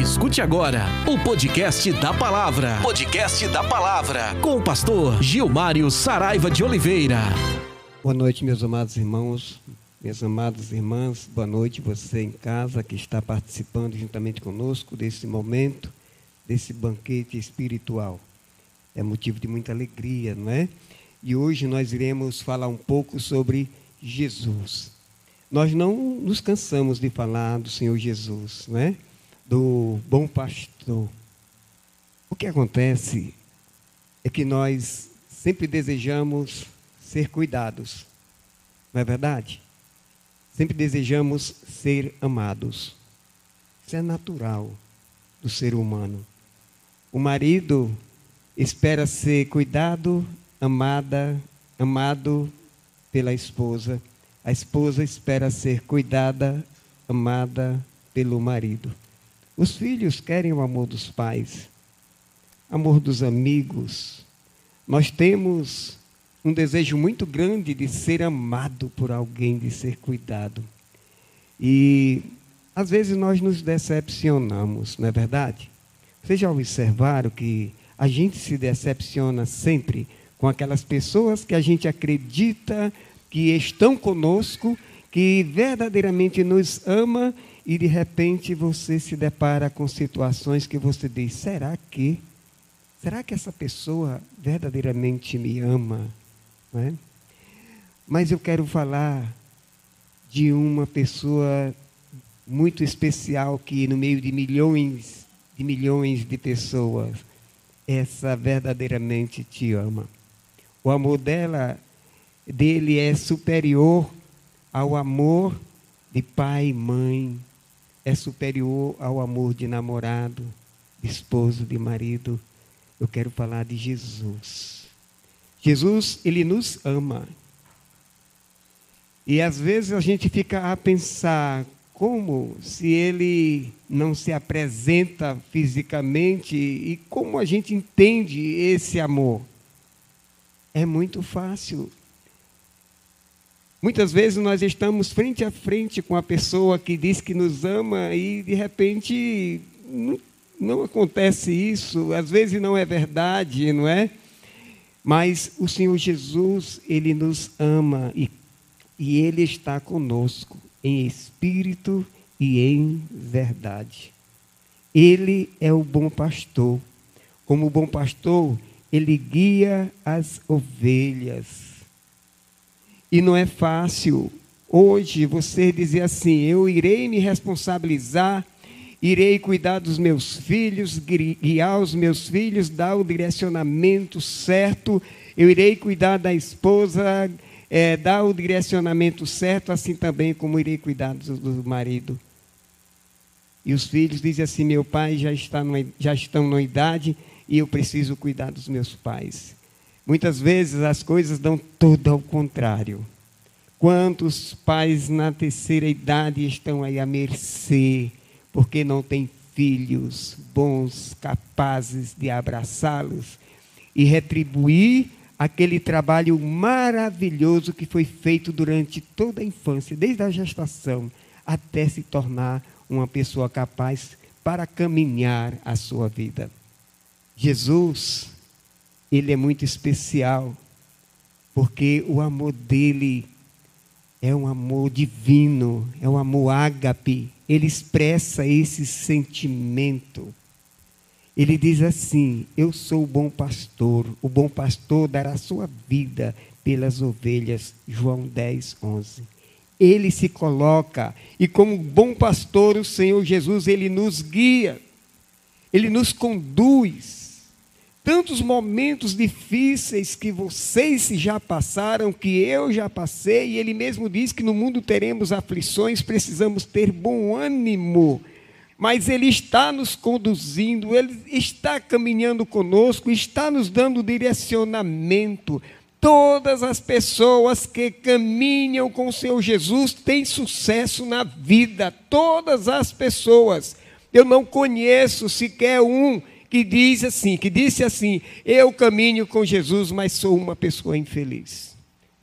Escute agora o podcast da palavra. Podcast da palavra. Com o pastor Gilmário Saraiva de Oliveira. Boa noite, meus amados irmãos, minhas amadas irmãs. Boa noite, você em casa que está participando juntamente conosco desse momento, desse banquete espiritual. É motivo de muita alegria, não é? E hoje nós iremos falar um pouco sobre Jesus. Nós não nos cansamos de falar do Senhor Jesus, não é? Do bom pastor. O que acontece é que nós sempre desejamos ser cuidados, não é verdade? Sempre desejamos ser amados. Isso é natural do ser humano. O marido espera ser cuidado, amada, amado pela esposa. A esposa espera ser cuidada, amada pelo marido. Os filhos querem o amor dos pais, amor dos amigos. Nós temos um desejo muito grande de ser amado por alguém, de ser cuidado. E às vezes nós nos decepcionamos, não é verdade? Vocês já observaram que a gente se decepciona sempre com aquelas pessoas que a gente acredita que estão conosco, que verdadeiramente nos ama e de repente você se depara com situações que você diz: será que? Será que essa pessoa verdadeiramente me ama? É? Mas eu quero falar de uma pessoa muito especial que no meio de milhões de milhões de pessoas essa verdadeiramente te ama. O amor dela dele é superior ao amor de pai e mãe, é superior ao amor de namorado, de esposo, de marido. Eu quero falar de Jesus. Jesus, ele nos ama. E às vezes a gente fica a pensar como se ele não se apresenta fisicamente e como a gente entende esse amor. É muito fácil Muitas vezes nós estamos frente a frente com a pessoa que diz que nos ama e de repente não, não acontece isso, às vezes não é verdade, não é? Mas o Senhor Jesus, Ele nos ama e, e Ele está conosco em espírito e em verdade. Ele é o bom pastor. Como bom pastor, Ele guia as ovelhas e não é fácil hoje você dizer assim: eu irei me responsabilizar, irei cuidar dos meus filhos, guiar os meus filhos, dar o direcionamento certo, eu irei cuidar da esposa, é, dar o direcionamento certo, assim também como irei cuidar do, do marido. E os filhos dizem assim: meu pai já, está numa, já estão na idade e eu preciso cuidar dos meus pais. Muitas vezes as coisas dão tudo ao contrário. Quantos pais na terceira idade estão aí à mercê, porque não têm filhos bons, capazes de abraçá-los e retribuir aquele trabalho maravilhoso que foi feito durante toda a infância, desde a gestação até se tornar uma pessoa capaz para caminhar a sua vida. Jesus ele é muito especial, porque o amor dele é um amor divino, é um amor ágape. Ele expressa esse sentimento. Ele diz assim: Eu sou o bom pastor, o bom pastor dará sua vida pelas ovelhas. João 10, 11. Ele se coloca, e como bom pastor, o Senhor Jesus, ele nos guia, ele nos conduz tantos momentos difíceis que vocês já passaram, que eu já passei, e ele mesmo diz que no mundo teremos aflições, precisamos ter bom ânimo. Mas ele está nos conduzindo, ele está caminhando conosco, está nos dando direcionamento. Todas as pessoas que caminham com Senhor Jesus têm sucesso na vida, todas as pessoas. Eu não conheço sequer um que diz assim, que disse assim: "Eu caminho com Jesus, mas sou uma pessoa infeliz".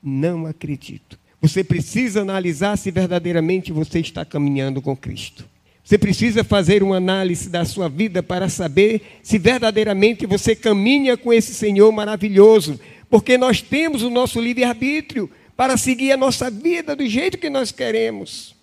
Não acredito. Você precisa analisar se verdadeiramente você está caminhando com Cristo. Você precisa fazer uma análise da sua vida para saber se verdadeiramente você caminha com esse Senhor maravilhoso, porque nós temos o nosso livre-arbítrio para seguir a nossa vida do jeito que nós queremos.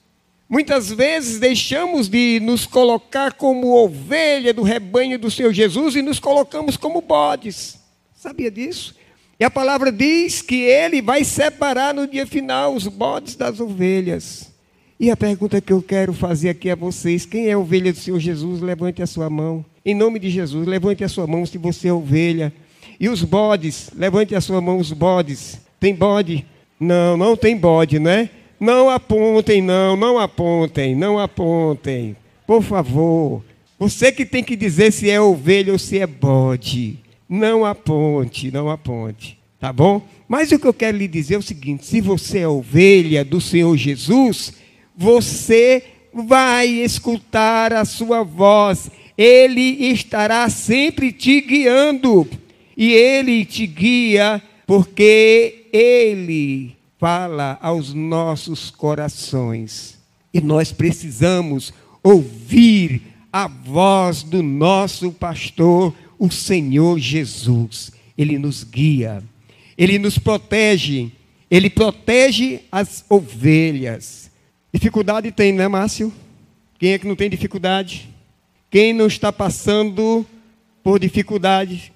Muitas vezes deixamos de nos colocar como ovelha do rebanho do Senhor Jesus e nos colocamos como bodes. Sabia disso? E a palavra diz que ele vai separar no dia final os bodes das ovelhas. E a pergunta que eu quero fazer aqui a vocês: quem é ovelha do Senhor Jesus? Levante a sua mão. Em nome de Jesus, levante a sua mão se você é ovelha. E os bodes, levante a sua mão, os bodes. Tem bode? Não, não tem bode, não é? Não apontem, não, não apontem, não apontem. Por favor. Você que tem que dizer se é ovelha ou se é bode. Não aponte, não aponte. Tá bom? Mas o que eu quero lhe dizer é o seguinte: se você é ovelha do Senhor Jesus, você vai escutar a sua voz, ele estará sempre te guiando, e ele te guia porque ele fala aos nossos corações. E nós precisamos ouvir a voz do nosso pastor, o Senhor Jesus. Ele nos guia, ele nos protege, ele protege as ovelhas. Dificuldade tem, né, Márcio? Quem é que não tem dificuldade? Quem não está passando por dificuldade?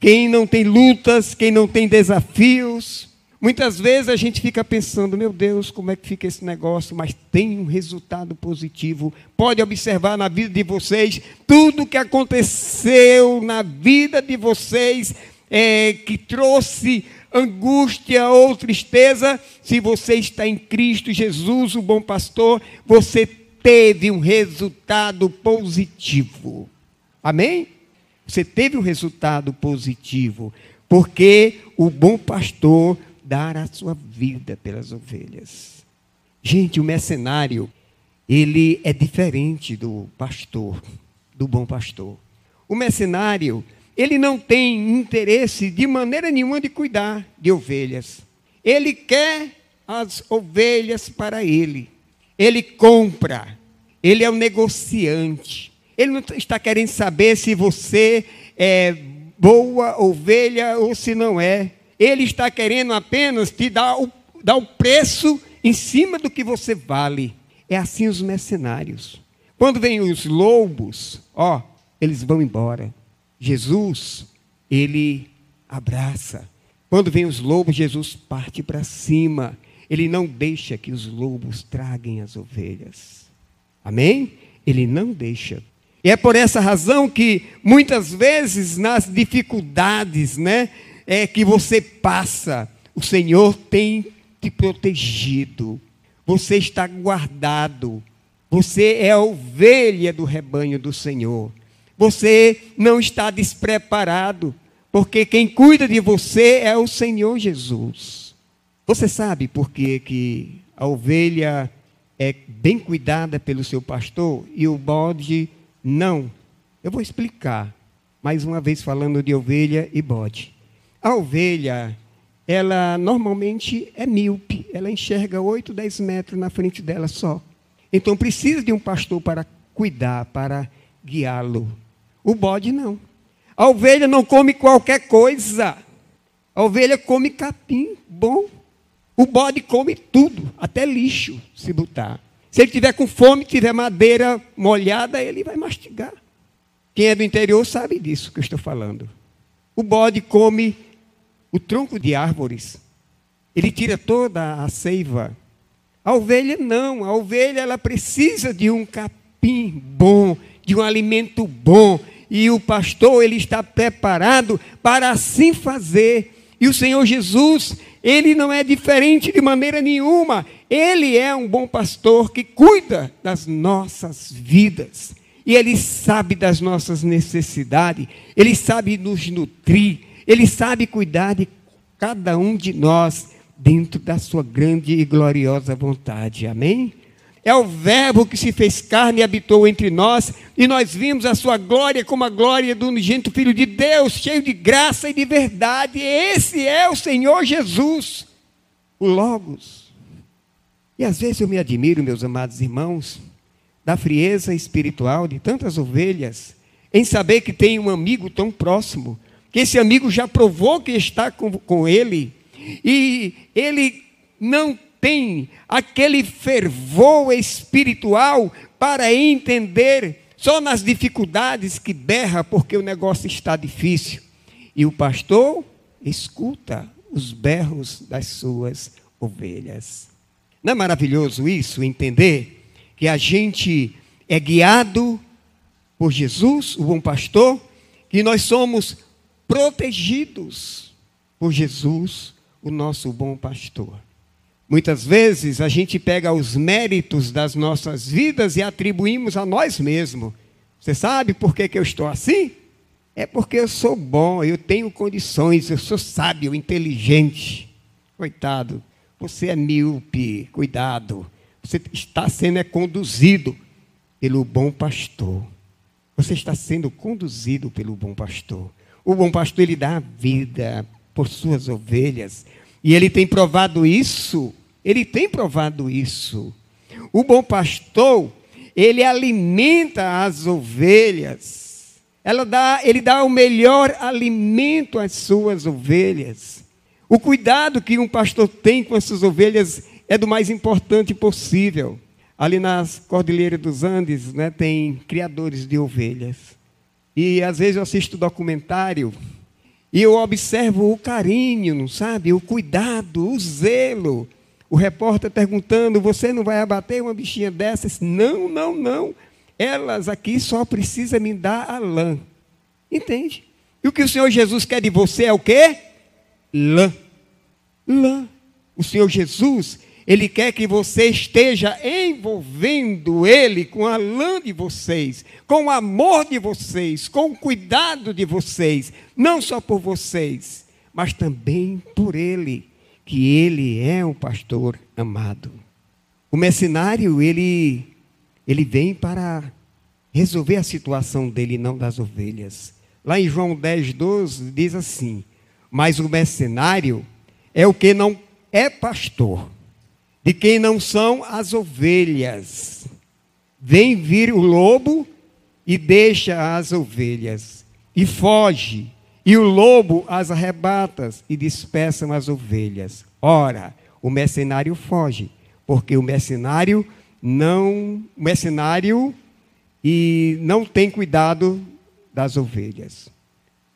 Quem não tem lutas? Quem não tem desafios? Muitas vezes a gente fica pensando, meu Deus, como é que fica esse negócio? Mas tem um resultado positivo. Pode observar na vida de vocês, tudo que aconteceu na vida de vocês é, que trouxe angústia ou tristeza, se você está em Cristo Jesus, o bom pastor, você teve um resultado positivo. Amém? Você teve um resultado positivo, porque o bom pastor dará a sua vida pelas ovelhas. Gente, o mercenário, ele é diferente do pastor, do bom pastor. O mercenário, ele não tem interesse de maneira nenhuma de cuidar de ovelhas. Ele quer as ovelhas para ele. Ele compra. Ele é um negociante. Ele não está querendo saber se você é boa ovelha ou se não é. Ele está querendo apenas te dar o, dar o preço em cima do que você vale. É assim os mercenários. Quando vêm os lobos, ó, eles vão embora. Jesus, ele abraça. Quando vem os lobos, Jesus parte para cima. Ele não deixa que os lobos traguem as ovelhas. Amém? Ele não deixa. E é por essa razão que muitas vezes nas dificuldades, né, é que você passa, o Senhor tem te protegido. Você está guardado. Você é a ovelha do rebanho do Senhor. Você não está despreparado, porque quem cuida de você é o Senhor Jesus. Você sabe por que, que a ovelha é bem cuidada pelo seu pastor e o bode não? Eu vou explicar, mais uma vez falando de ovelha e bode. A ovelha, ela normalmente é míope, ela enxerga 8, 10 metros na frente dela só. Então precisa de um pastor para cuidar, para guiá-lo. O bode não. A ovelha não come qualquer coisa. A ovelha come capim bom. O bode come tudo, até lixo, se botar. Se ele tiver com fome, tiver madeira molhada, ele vai mastigar. Quem é do interior sabe disso que eu estou falando. O bode come o tronco de árvores. Ele tira toda a seiva. A ovelha não. A ovelha ela precisa de um capim bom, de um alimento bom e o pastor ele está preparado para assim fazer. E o Senhor Jesus, ele não é diferente de maneira nenhuma. Ele é um bom pastor que cuida das nossas vidas. E ele sabe das nossas necessidades, ele sabe nos nutrir, ele sabe cuidar de cada um de nós dentro da sua grande e gloriosa vontade. Amém? é o Verbo que se fez carne e habitou entre nós, e nós vimos a sua glória como a glória do unigênito Filho de Deus, cheio de graça e de verdade. Esse é o Senhor Jesus, o Logos. E às vezes eu me admiro, meus amados irmãos, da frieza espiritual de tantas ovelhas, em saber que tem um amigo tão próximo, que esse amigo já provou que está com, com ele, e ele não tem aquele fervor espiritual para entender só nas dificuldades que berra porque o negócio está difícil. E o pastor escuta os berros das suas ovelhas. Não é maravilhoso isso, entender que a gente é guiado por Jesus, o bom pastor, que nós somos protegidos por Jesus, o nosso bom pastor. Muitas vezes a gente pega os méritos das nossas vidas e atribuímos a nós mesmos. Você sabe por que, que eu estou assim? É porque eu sou bom, eu tenho condições, eu sou sábio, inteligente. Coitado, você é míope, cuidado. Você está sendo é conduzido pelo bom pastor. Você está sendo conduzido pelo bom pastor. O bom pastor, ele dá a vida por suas ovelhas. E ele tem provado isso. Ele tem provado isso. O bom pastor, ele alimenta as ovelhas. Ela dá, ele dá o melhor alimento às suas ovelhas. O cuidado que um pastor tem com as suas ovelhas é do mais importante possível. Ali nas Cordilheiras dos Andes, né, tem criadores de ovelhas. E às vezes eu assisto documentário e eu observo o carinho, sabe? O cuidado, o zelo. O repórter perguntando: Você não vai abater uma bichinha dessas? Não, não, não. Elas aqui só precisam me dar a lã. Entende? E o que o Senhor Jesus quer de você é o quê? Lã. Lã. O Senhor Jesus, Ele quer que você esteja envolvendo Ele com a lã de vocês, com o amor de vocês, com o cuidado de vocês, não só por vocês, mas também por Ele, que Ele é um pastor amado. O mercenário, ele, ele vem para resolver a situação dele, não das ovelhas. Lá em João 10, 12, diz assim: Mas o mercenário é o que não é pastor, de quem não são as ovelhas. Vem vir o lobo e deixa as ovelhas, e foge, e o lobo as arrebata e dispersam as ovelhas. Ora, o mercenário foge, porque o mercenário não, mercenário e não tem cuidado das ovelhas.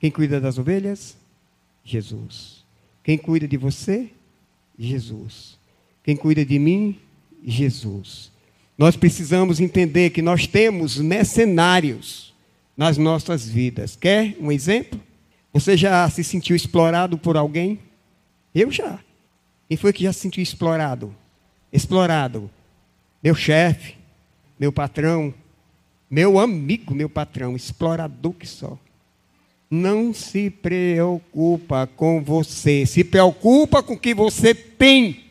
Quem cuida das ovelhas? Jesus. Quem cuida de você? Jesus. Quem cuida de mim? Jesus. Nós precisamos entender que nós temos mercenários nas nossas vidas. Quer um exemplo? Você já se sentiu explorado por alguém? Eu já. Quem foi que já se sentiu explorado? Explorado. Meu chefe, meu patrão, meu amigo, meu patrão, explorador que só não se preocupa com você, se preocupa com o que você tem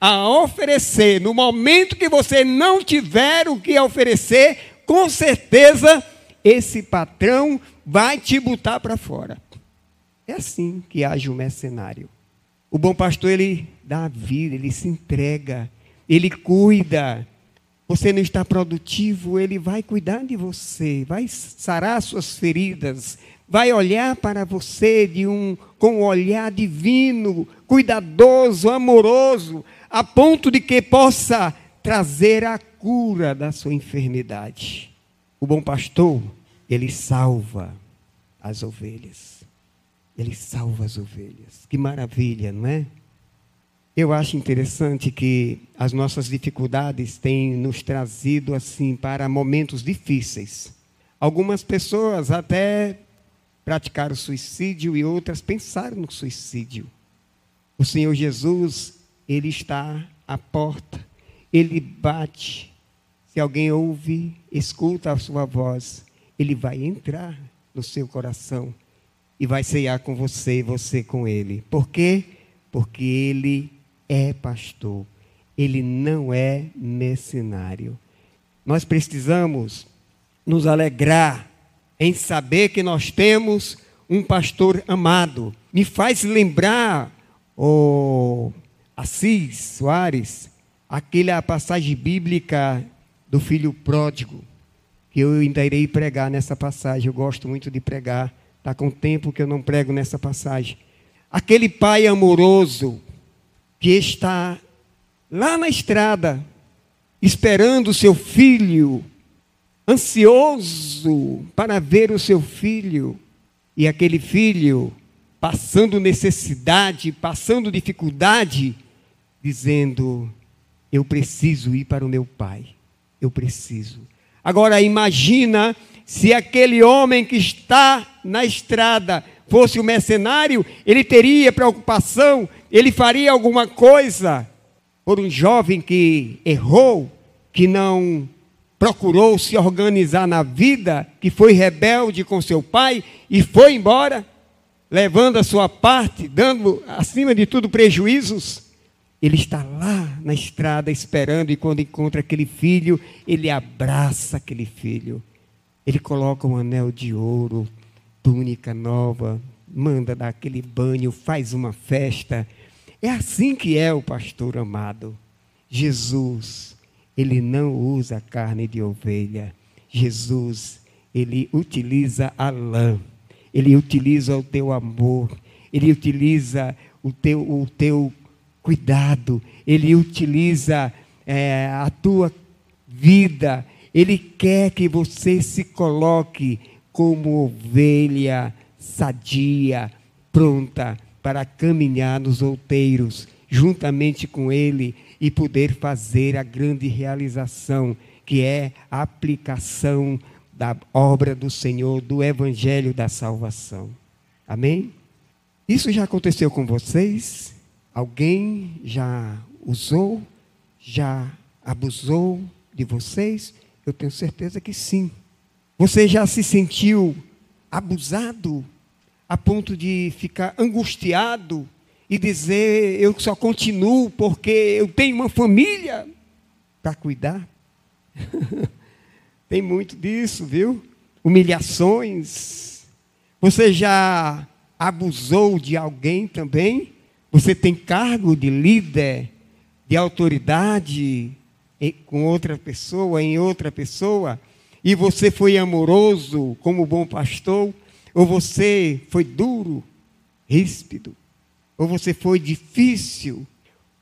a oferecer. No momento que você não tiver o que oferecer, com certeza esse patrão vai te botar para fora. É assim que age o mercenário. O bom pastor, ele dá a vida, ele se entrega, ele cuida. Você não está produtivo, ele vai cuidar de você, vai sarar suas feridas, vai olhar para você de um, com um olhar divino, cuidadoso, amoroso, a ponto de que possa trazer a cura da sua enfermidade. O bom pastor, ele salva as ovelhas. Ele salva as ovelhas. Que maravilha, não é? Eu acho interessante que as nossas dificuldades têm nos trazido assim para momentos difíceis. Algumas pessoas até praticaram suicídio e outras pensaram no suicídio. O Senhor Jesus, Ele está à porta, Ele bate. Se alguém ouve, escuta a sua voz, Ele vai entrar no seu coração e vai ceiar com você e você com Ele. Por quê? Porque Ele é pastor, Ele não é mercenário. Nós precisamos nos alegrar em saber que nós temos um pastor amado. Me faz lembrar, o oh, Assis Soares, aquela passagem bíblica do filho pródigo, que eu ainda irei pregar nessa passagem. Eu gosto muito de pregar. Está com tempo que eu não prego nessa passagem. Aquele pai amoroso que está lá na estrada, esperando o seu filho, ansioso para ver o seu filho, e aquele filho passando necessidade, passando dificuldade, dizendo: Eu preciso ir para o meu pai, eu preciso. Agora imagina se aquele homem que está na estrada fosse o mercenário, ele teria preocupação, ele faria alguma coisa por um jovem que errou, que não procurou se organizar na vida, que foi rebelde com seu pai e foi embora, levando a sua parte, dando acima de tudo prejuízos. Ele está lá na estrada esperando e quando encontra aquele filho, ele abraça aquele filho. Ele coloca um anel de ouro, túnica nova, manda dar aquele banho, faz uma festa. É assim que é o pastor amado. Jesus, ele não usa carne de ovelha. Jesus, ele utiliza a lã. Ele utiliza o teu amor. Ele utiliza o teu, o teu cuidado. Ele utiliza é, a tua vida. Ele quer que você se coloque como ovelha sadia, pronta para caminhar nos outeiros, juntamente com Ele e poder fazer a grande realização, que é a aplicação da obra do Senhor, do Evangelho da salvação. Amém? Isso já aconteceu com vocês? Alguém já usou, já abusou de vocês? Eu tenho certeza que sim. Você já se sentiu abusado a ponto de ficar angustiado e dizer: Eu só continuo porque eu tenho uma família para cuidar? Tem muito disso, viu? Humilhações. Você já abusou de alguém também? Você tem cargo de líder, de autoridade com outra pessoa, em outra pessoa, e você foi amoroso como bom pastor, ou você foi duro, ríspido, ou você foi difícil,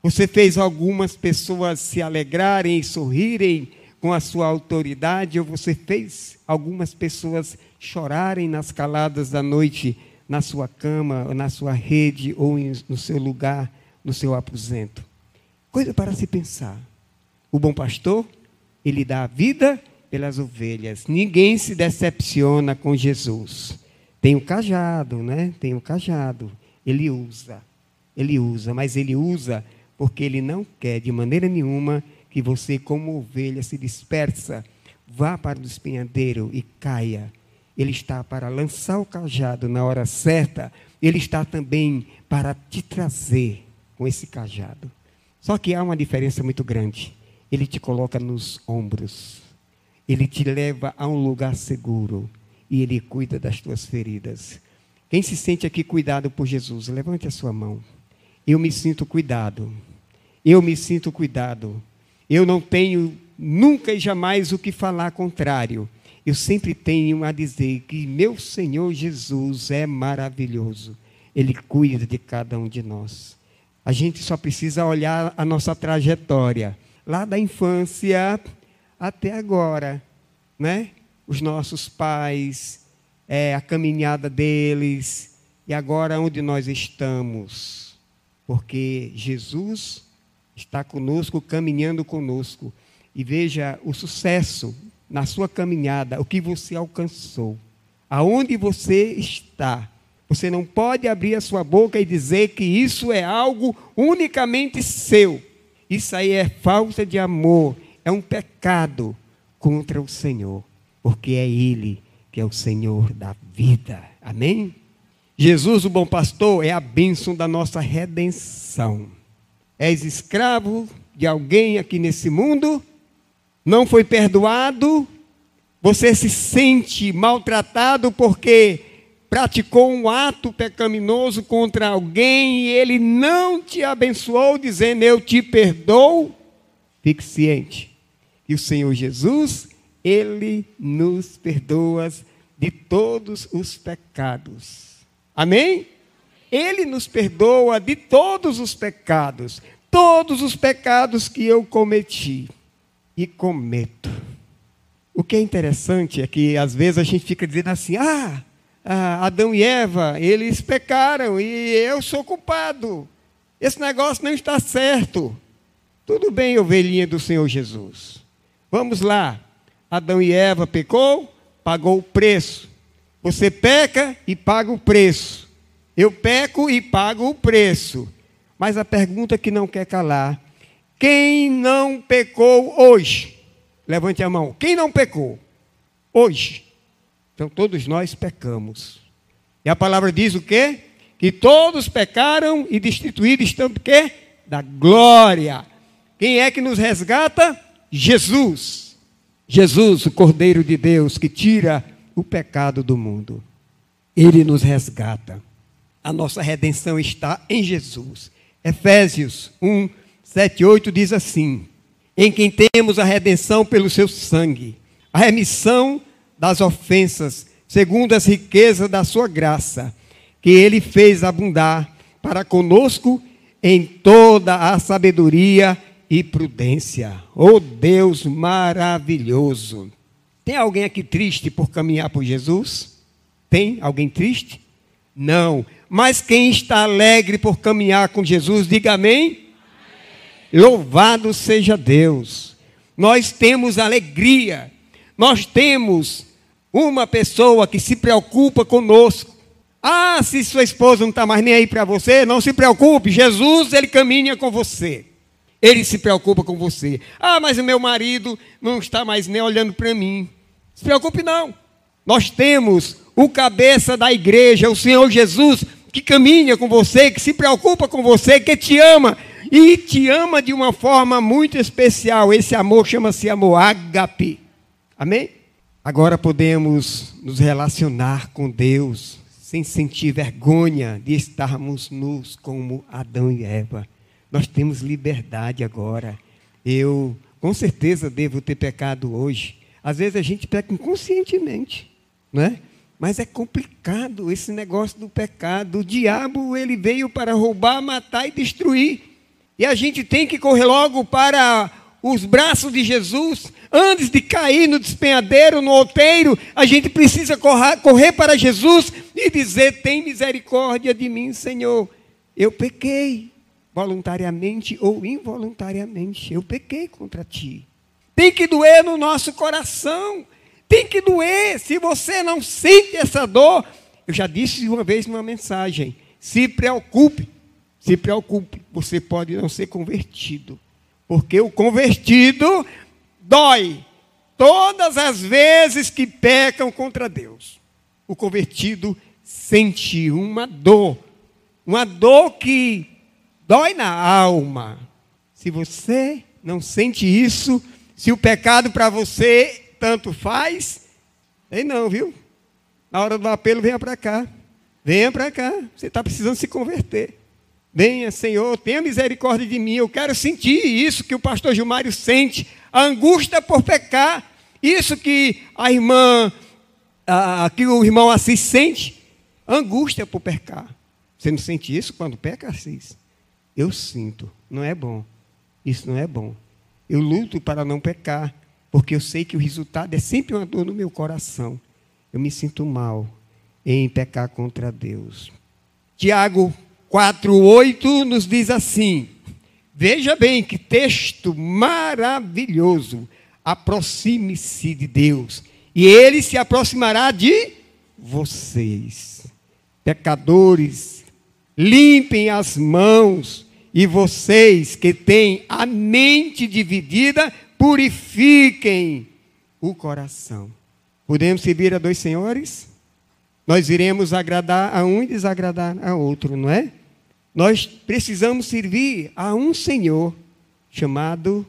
você fez algumas pessoas se alegrarem e sorrirem com a sua autoridade, ou você fez algumas pessoas chorarem nas caladas da noite, na sua cama, na sua rede, ou no seu lugar, no seu aposento. Coisa para se pensar. O bom pastor, ele dá a vida pelas ovelhas. Ninguém se decepciona com Jesus. Tem o cajado, né? Tem o cajado. Ele usa. Ele usa, mas ele usa porque ele não quer de maneira nenhuma que você, como ovelha, se dispersa, vá para o espinhadeiro e caia. Ele está para lançar o cajado na hora certa. Ele está também para te trazer com esse cajado. Só que há uma diferença muito grande. Ele te coloca nos ombros. Ele te leva a um lugar seguro. E Ele cuida das tuas feridas. Quem se sente aqui cuidado por Jesus, levante a sua mão. Eu me sinto cuidado. Eu me sinto cuidado. Eu não tenho nunca e jamais o que falar contrário. Eu sempre tenho a dizer que meu Senhor Jesus é maravilhoso. Ele cuida de cada um de nós. A gente só precisa olhar a nossa trajetória lá da infância até agora, né? Os nossos pais, é, a caminhada deles e agora onde nós estamos, porque Jesus está conosco, caminhando conosco. E veja o sucesso na sua caminhada, o que você alcançou, aonde você está. Você não pode abrir a sua boca e dizer que isso é algo unicamente seu. Isso aí é falta de amor, é um pecado contra o Senhor, porque é Ele que é o Senhor da vida. Amém? Jesus, o bom pastor, é a bênção da nossa redenção. És escravo de alguém aqui nesse mundo, não foi perdoado, você se sente maltratado porque praticou um ato pecaminoso contra alguém e ele não te abençoou, dizendo: Eu te perdoo, fique ciente que o Senhor Jesus, ele nos perdoa de todos os pecados. Amém? Ele nos perdoa de todos os pecados, todos os pecados que eu cometi e cometo. O que é interessante é que às vezes a gente fica dizendo assim: ah, Adão e Eva, eles pecaram e eu sou culpado. Esse negócio não está certo. Tudo bem, ovelhinha do Senhor Jesus. Vamos lá. Adão e Eva pecou, pagou o preço. Você peca e paga o preço. Eu peco e pago o preço. Mas a pergunta que não quer calar: quem não pecou hoje? Levante a mão. Quem não pecou? Hoje. Então todos nós pecamos. E a palavra diz o quê? Que todos pecaram e destituídos estão do quê? Da glória. Quem é que nos resgata? Jesus. Jesus, o Cordeiro de Deus, que tira o pecado do mundo. Ele nos resgata. A nossa redenção está em Jesus. Efésios 1, 7 e 8 diz assim: Em quem temos a redenção pelo seu sangue, a remissão das ofensas, segundo as riquezas da sua graça, que ele fez abundar para conosco em toda a sabedoria e prudência. Oh Deus maravilhoso! Tem alguém aqui triste por caminhar por Jesus? Tem alguém triste? Não. Mas quem está alegre por caminhar com Jesus, diga amém. Louvado seja Deus. Nós temos alegria. Nós temos uma pessoa que se preocupa conosco. Ah, se sua esposa não está mais nem aí para você, não se preocupe. Jesus, ele caminha com você. Ele se preocupa com você. Ah, mas o meu marido não está mais nem olhando para mim. Se preocupe não. Nós temos o cabeça da igreja, o Senhor Jesus, que caminha com você, que se preocupa com você, que te ama e te ama de uma forma muito especial. Esse amor chama-se amor ágape. Amém? Agora podemos nos relacionar com Deus sem sentir vergonha de estarmos nus como Adão e Eva. Nós temos liberdade agora. Eu, com certeza, devo ter pecado hoje. Às vezes a gente peca inconscientemente, não é? Mas é complicado esse negócio do pecado. O diabo, ele veio para roubar, matar e destruir. E a gente tem que correr logo para os braços de Jesus. Antes de cair no despenhadeiro, no outeiro, a gente precisa correr, para Jesus e dizer: Tem misericórdia de mim, Senhor. Eu pequei voluntariamente ou involuntariamente. Eu pequei contra ti. Tem que doer no nosso coração. Tem que doer. Se você não sente essa dor, eu já disse uma vez numa mensagem: se preocupe. Se preocupe, você pode não ser convertido. Porque o convertido dói todas as vezes que pecam contra Deus. O convertido sente uma dor, uma dor que dói na alma. Se você não sente isso, se o pecado para você tanto faz, ei não, viu? Na hora do apelo, venha para cá. Venha para cá. Você está precisando se converter. Venha, Senhor, tenha misericórdia de mim. Eu quero sentir isso que o pastor Gilmário sente, a angústia por pecar. Isso que a irmã, a, que o irmão Assis sente, angústia por pecar. Você não sente isso quando peca, Assis? Eu sinto, não é bom. Isso não é bom. Eu luto para não pecar, porque eu sei que o resultado é sempre uma dor no meu coração. Eu me sinto mal em pecar contra Deus. Tiago 4:8 nos diz assim: Veja bem que texto maravilhoso. Aproxime-se de Deus, e ele se aproximará de vocês. Pecadores, limpem as mãos e vocês que têm a mente dividida, purifiquem o coração. Podemos servir a dois senhores? Nós iremos agradar a um e desagradar a outro, não é? Nós precisamos servir a um Senhor chamado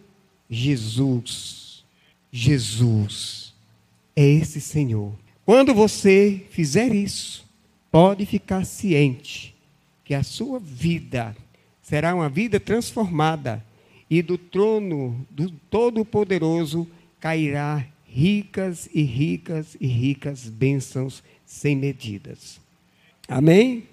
Jesus. Jesus é esse Senhor. Quando você fizer isso, pode ficar ciente que a sua vida será uma vida transformada e do trono do Todo-Poderoso cairá ricas e ricas e ricas bênçãos sem medidas. Amém?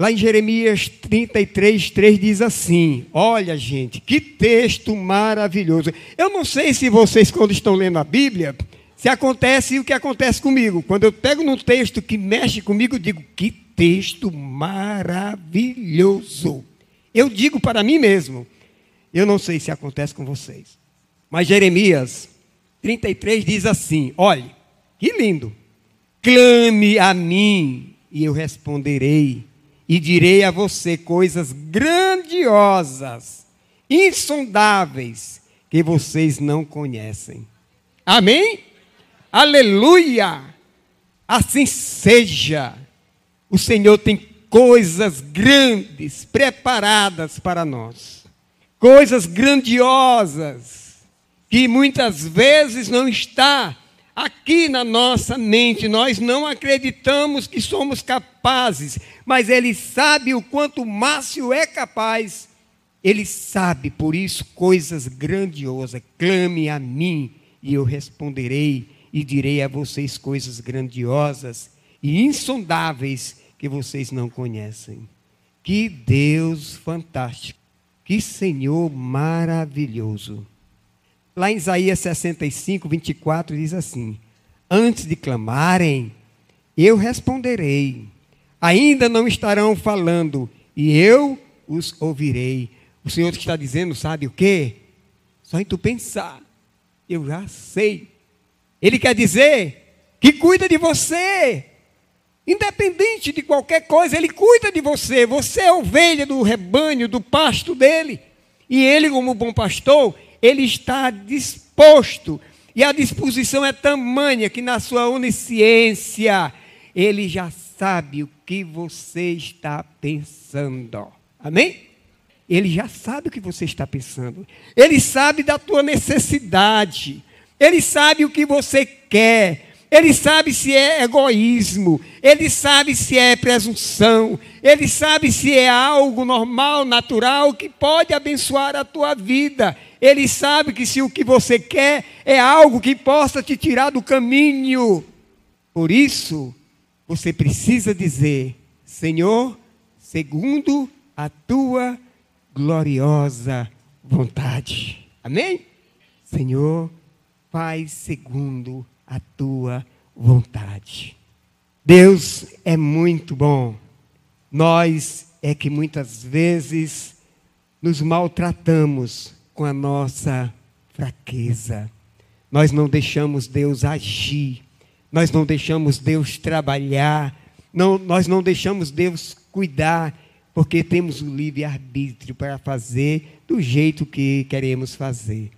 Lá em Jeremias 33, 3 diz assim: Olha, gente, que texto maravilhoso. Eu não sei se vocês, quando estão lendo a Bíblia, se acontece o que acontece comigo. Quando eu pego num texto que mexe comigo, eu digo: Que texto maravilhoso. Eu digo para mim mesmo. Eu não sei se acontece com vocês. Mas Jeremias 33 diz assim: Olhe, que lindo. Clame a mim e eu responderei, e direi a você coisas grandiosas, insondáveis, que vocês não conhecem. Amém? Aleluia! Assim seja. O Senhor tem coisas grandes preparadas para nós, coisas grandiosas que muitas vezes não está aqui na nossa mente. Nós não acreditamos que somos capazes, mas Ele sabe o quanto Márcio é capaz. Ele sabe, por isso, coisas grandiosas. Clame a mim e eu responderei e direi a vocês coisas grandiosas e insondáveis que vocês não conhecem. Que Deus fantástico, que Senhor maravilhoso. Lá em Isaías 65, 24, diz assim: Antes de clamarem, eu responderei. Ainda não estarão falando, e eu os ouvirei. O Senhor está dizendo, sabe o quê? Só em tu pensar, eu já sei. Ele quer dizer que cuida de você. Independente de qualquer coisa, ele cuida de você. Você é ovelha do rebanho, do pasto dele. E ele, como bom pastor, ele está disposto, e a disposição é tamanha que na sua onisciência, ele já sabe o que você está pensando. Amém? Ele já sabe o que você está pensando. Ele sabe da tua necessidade. Ele sabe o que você quer. Ele sabe se é egoísmo, ele sabe se é presunção, ele sabe se é algo normal, natural, que pode abençoar a tua vida. Ele sabe que se o que você quer é algo que possa te tirar do caminho. Por isso, você precisa dizer: Senhor, segundo a tua gloriosa vontade. Amém? Senhor, faz segundo a tua vontade. Deus é muito bom. Nós é que muitas vezes nos maltratamos com a nossa fraqueza. Nós não deixamos Deus agir, nós não deixamos Deus trabalhar, não, nós não deixamos Deus cuidar, porque temos o livre-arbítrio para fazer do jeito que queremos fazer.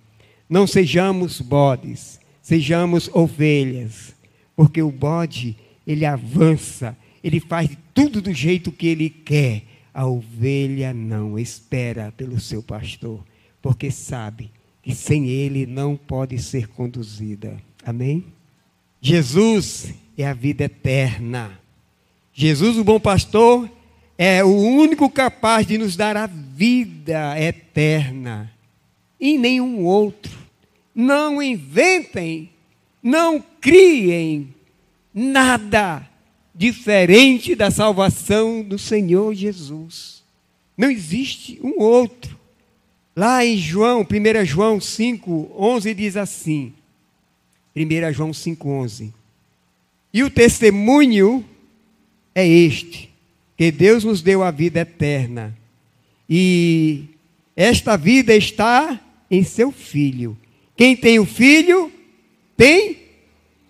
Não sejamos bodes, sejamos ovelhas, porque o bode, ele avança, ele faz tudo do jeito que ele quer. A ovelha não espera pelo seu pastor porque sabe que sem Ele não pode ser conduzida. Amém? Jesus é a vida eterna. Jesus, o bom pastor, é o único capaz de nos dar a vida eterna. E nenhum outro. Não inventem, não criem nada diferente da salvação do Senhor Jesus. Não existe um outro. Lá em João, 1 João 5, 11 diz assim. 1 João 5, 11. E o testemunho é este: que Deus nos deu a vida eterna. E esta vida está em seu Filho. Quem tem o Filho, tem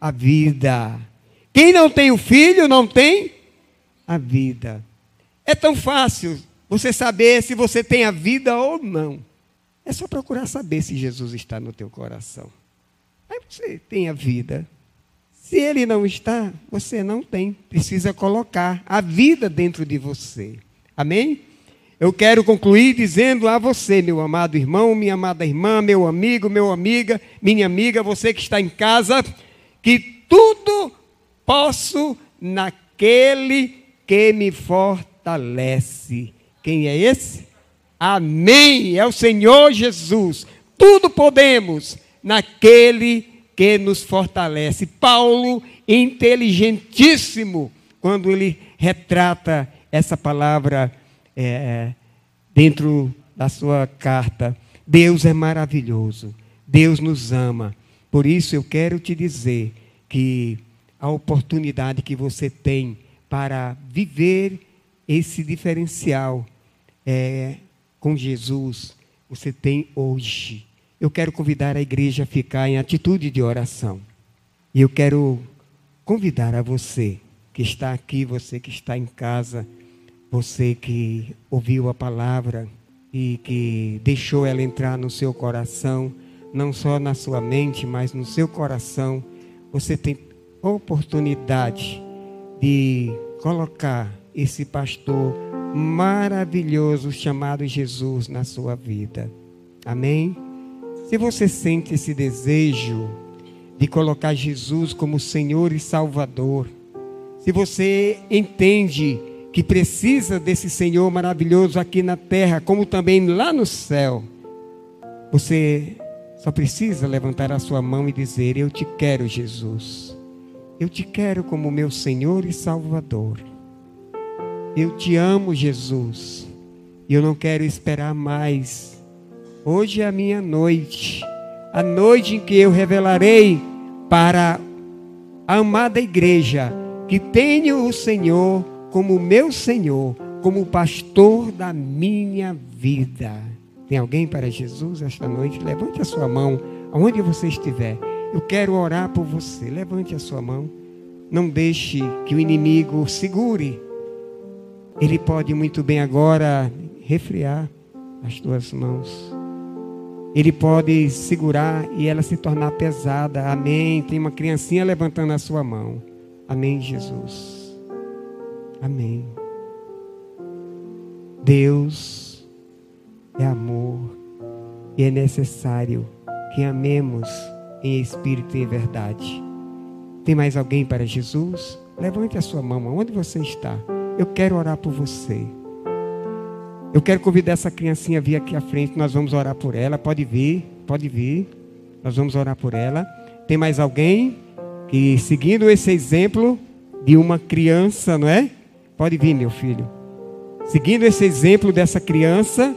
a vida. Quem não tem o Filho, não tem a vida. É tão fácil você saber se você tem a vida ou não. É só procurar saber se Jesus está no teu coração. Aí você tem a vida. Se ele não está, você não tem. Precisa colocar a vida dentro de você. Amém? Eu quero concluir dizendo a você, meu amado irmão, minha amada irmã, meu amigo, meu amiga, minha amiga, você que está em casa, que tudo posso naquele que me fortalece. Quem é esse? Amém. É o Senhor Jesus. Tudo podemos naquele que nos fortalece. Paulo, inteligentíssimo, quando ele retrata essa palavra é, dentro da sua carta. Deus é maravilhoso. Deus nos ama. Por isso eu quero te dizer que a oportunidade que você tem para viver esse diferencial é, com Jesus, você tem hoje. Eu quero convidar a igreja a ficar em atitude de oração. E eu quero convidar a você que está aqui, você que está em casa, você que ouviu a palavra e que deixou ela entrar no seu coração, não só na sua mente, mas no seu coração, você tem oportunidade de colocar esse pastor maravilhoso chamado Jesus na sua vida. Amém? Se você sente esse desejo de colocar Jesus como Senhor e Salvador, se você entende que precisa desse Senhor maravilhoso aqui na terra, como também lá no céu, você só precisa levantar a sua mão e dizer: Eu te quero, Jesus. Eu te quero como meu Senhor e Salvador. Eu te amo, Jesus. Eu não quero esperar mais. Hoje é a minha noite, a noite em que eu revelarei para a amada igreja que tenho o Senhor como meu Senhor, como pastor da minha vida. Tem alguém para Jesus esta noite? Levante a sua mão, aonde você estiver. Eu quero orar por você. Levante a sua mão. Não deixe que o inimigo segure. Ele pode muito bem agora refriar as tuas mãos. Ele pode segurar e ela se tornar pesada. Amém. Tem uma criancinha levantando a sua mão. Amém, Jesus. Amém. Deus é amor e é necessário que amemos em espírito e em verdade. Tem mais alguém para Jesus? Levante a sua mão, onde você está? Eu quero orar por você. Eu quero convidar essa criancinha a vir aqui à frente, nós vamos orar por ela. Pode vir, pode vir. Nós vamos orar por ela. Tem mais alguém que, seguindo esse exemplo de uma criança, não é? Pode vir, meu filho. Seguindo esse exemplo dessa criança,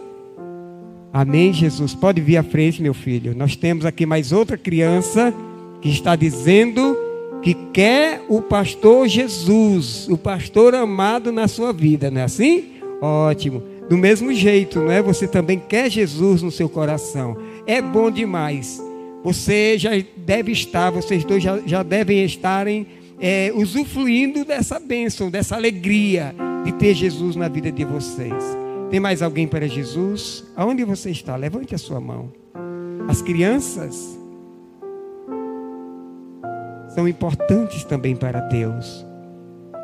Amém, Jesus. Pode vir à frente, meu filho. Nós temos aqui mais outra criança que está dizendo que quer o pastor Jesus, o pastor amado na sua vida, não é assim? Ótimo. Do mesmo jeito, não é? Você também quer Jesus no seu coração. É bom demais. Você já deve estar, vocês dois já, já devem estarem é, usufruindo dessa bênção, dessa alegria de ter Jesus na vida de vocês. Tem mais alguém para Jesus? Aonde você está? Levante a sua mão. As crianças são importantes também para Deus.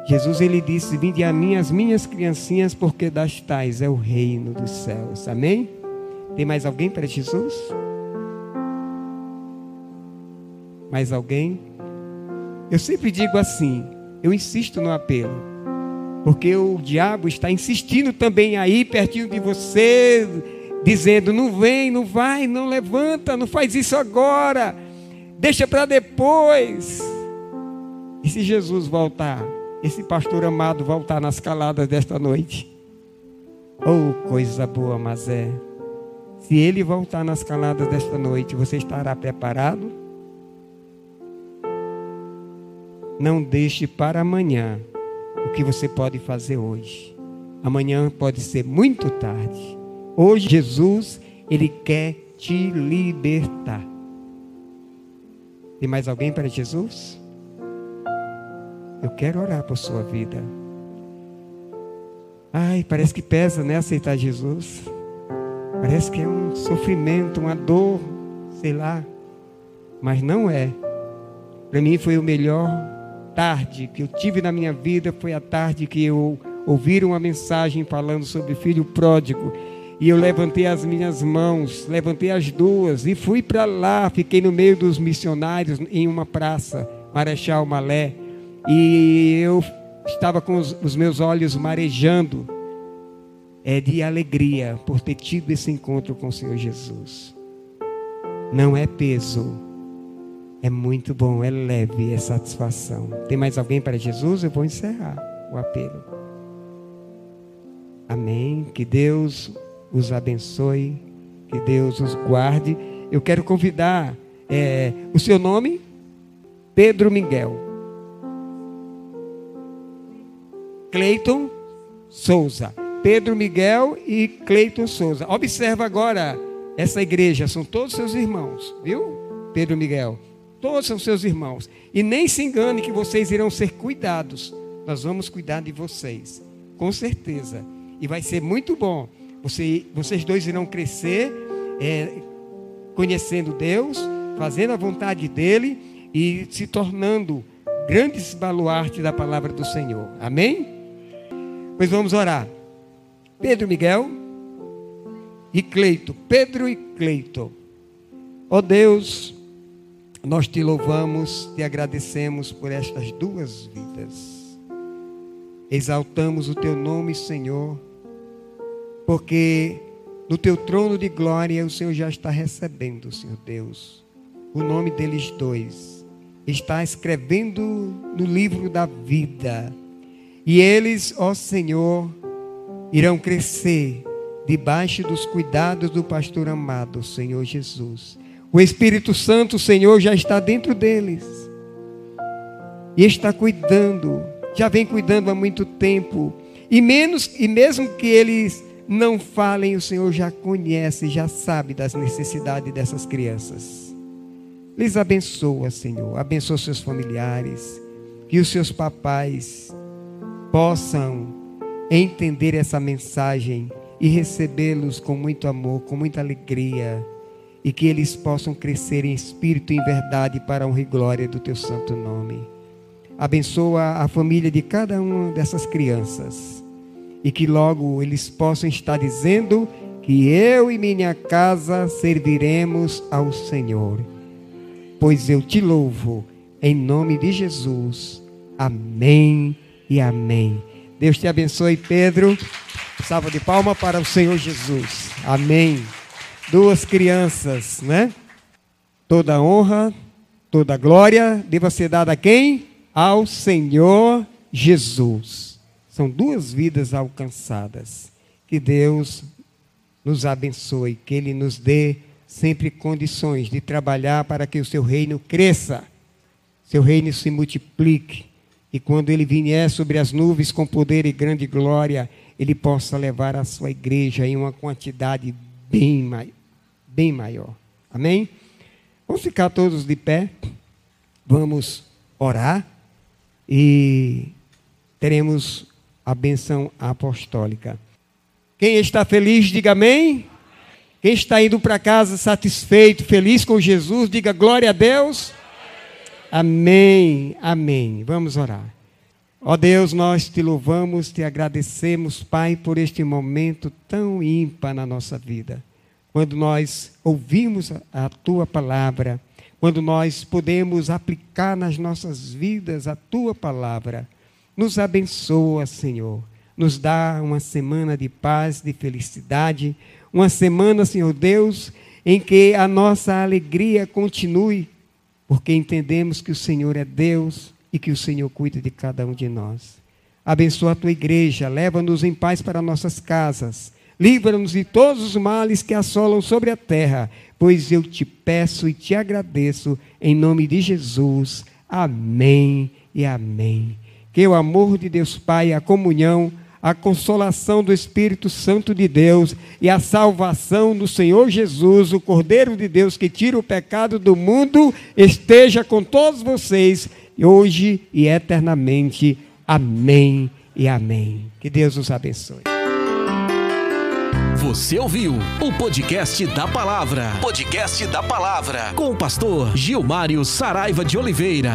Jesus ele disse: Vinde a mim as minhas criancinhas, porque das tais é o reino dos céus. Amém? Tem mais alguém para Jesus? Mais alguém? Eu sempre digo assim, eu insisto no apelo. Porque o diabo está insistindo também aí pertinho de você, dizendo: não vem, não vai, não levanta, não faz isso agora, deixa para depois. E se Jesus voltar, esse pastor amado voltar nas caladas desta noite? Oh, coisa boa, mas é. Se ele voltar nas caladas desta noite, você estará preparado? Não deixe para amanhã o que você pode fazer hoje. Amanhã pode ser muito tarde. Hoje Jesus, ele quer te libertar. Tem mais alguém para Jesus? Eu quero orar por sua vida. Ai, parece que pesa, né? Aceitar Jesus. Parece que é um sofrimento, uma dor, sei lá. Mas não é. Para mim foi o melhor tarde que eu tive na minha vida foi a tarde que eu ouvi uma mensagem falando sobre filho pródigo. E eu levantei as minhas mãos, levantei as duas e fui para lá. Fiquei no meio dos missionários em uma praça, Marechal Malé. E eu estava com os, os meus olhos marejando. é de alegria por ter tido esse encontro com o Senhor Jesus. Não é peso, é muito bom, é leve, é satisfação. Tem mais alguém para Jesus? Eu vou encerrar o apelo. Amém. Que Deus os abençoe, que Deus os guarde. Eu quero convidar é, o seu nome, Pedro Miguel. Cleiton Souza. Pedro Miguel e Cleiton Souza. Observa agora essa igreja, são todos seus irmãos, viu? Pedro Miguel. Todos são seus irmãos. E nem se engane que vocês irão ser cuidados. Nós vamos cuidar de vocês, com certeza. E vai ser muito bom. Você, vocês dois irão crescer, é, conhecendo Deus, fazendo a vontade dele e se tornando grandes baluartes da palavra do Senhor. Amém? Pois vamos orar. Pedro Miguel e Cleito. Pedro e Cleito. Ó oh Deus, nós te louvamos, te agradecemos por estas duas vidas. Exaltamos o teu nome, Senhor, porque no teu trono de glória o Senhor já está recebendo, Senhor Deus, o nome deles dois. Está escrevendo no livro da vida. E eles, ó Senhor, irão crescer debaixo dos cuidados do pastor amado, Senhor Jesus. O Espírito Santo, Senhor, já está dentro deles. E está cuidando, já vem cuidando há muito tempo. E menos e mesmo que eles não falem, o Senhor já conhece, já sabe das necessidades dessas crianças. Lhes abençoa, Senhor. Abençoa seus familiares, que os seus papais possam entender essa mensagem e recebê-los com muito amor, com muita alegria, e que eles possam crescer em espírito e em verdade para a honra e glória do teu santo nome. Abençoa a família de cada uma dessas crianças e que logo eles possam estar dizendo que eu e minha casa serviremos ao Senhor. Pois eu te louvo em nome de Jesus. Amém e amém. Deus te abençoe, Pedro. Salva de palma para o Senhor Jesus. Amém. Duas crianças, né? Toda honra, toda glória deva ser dada a quem? Ao Senhor Jesus. São duas vidas alcançadas. Que Deus nos abençoe, que Ele nos dê sempre condições de trabalhar para que o seu reino cresça, seu reino se multiplique e quando ele vier sobre as nuvens com poder e grande glória, ele possa levar a sua igreja em uma quantidade bem, bem maior. Amém? Vamos ficar todos de pé, vamos orar e teremos a benção apostólica. Quem está feliz, diga amém. Quem está indo para casa satisfeito, feliz com Jesus, diga glória a Deus. Amém, amém. Vamos orar. Ó Deus, nós te louvamos, te agradecemos, Pai, por este momento tão ímpar na nossa vida. Quando nós ouvimos a tua palavra, quando nós podemos aplicar nas nossas vidas a tua palavra. Nos abençoa, Senhor. Nos dá uma semana de paz, de felicidade, uma semana, Senhor Deus, em que a nossa alegria continue porque entendemos que o Senhor é Deus e que o Senhor cuida de cada um de nós. Abençoa a tua igreja, leva-nos em paz para nossas casas, livra-nos de todos os males que assolam sobre a terra, pois eu te peço e te agradeço, em nome de Jesus. Amém e amém. Que o amor de Deus Pai, a comunhão, a consolação do Espírito Santo de Deus e a salvação do Senhor Jesus, o Cordeiro de Deus que tira o pecado do mundo, esteja com todos vocês hoje e eternamente. Amém e amém. Que Deus os abençoe. Você ouviu o podcast da palavra. Podcast da palavra com o pastor Gilmário Saraiva de Oliveira.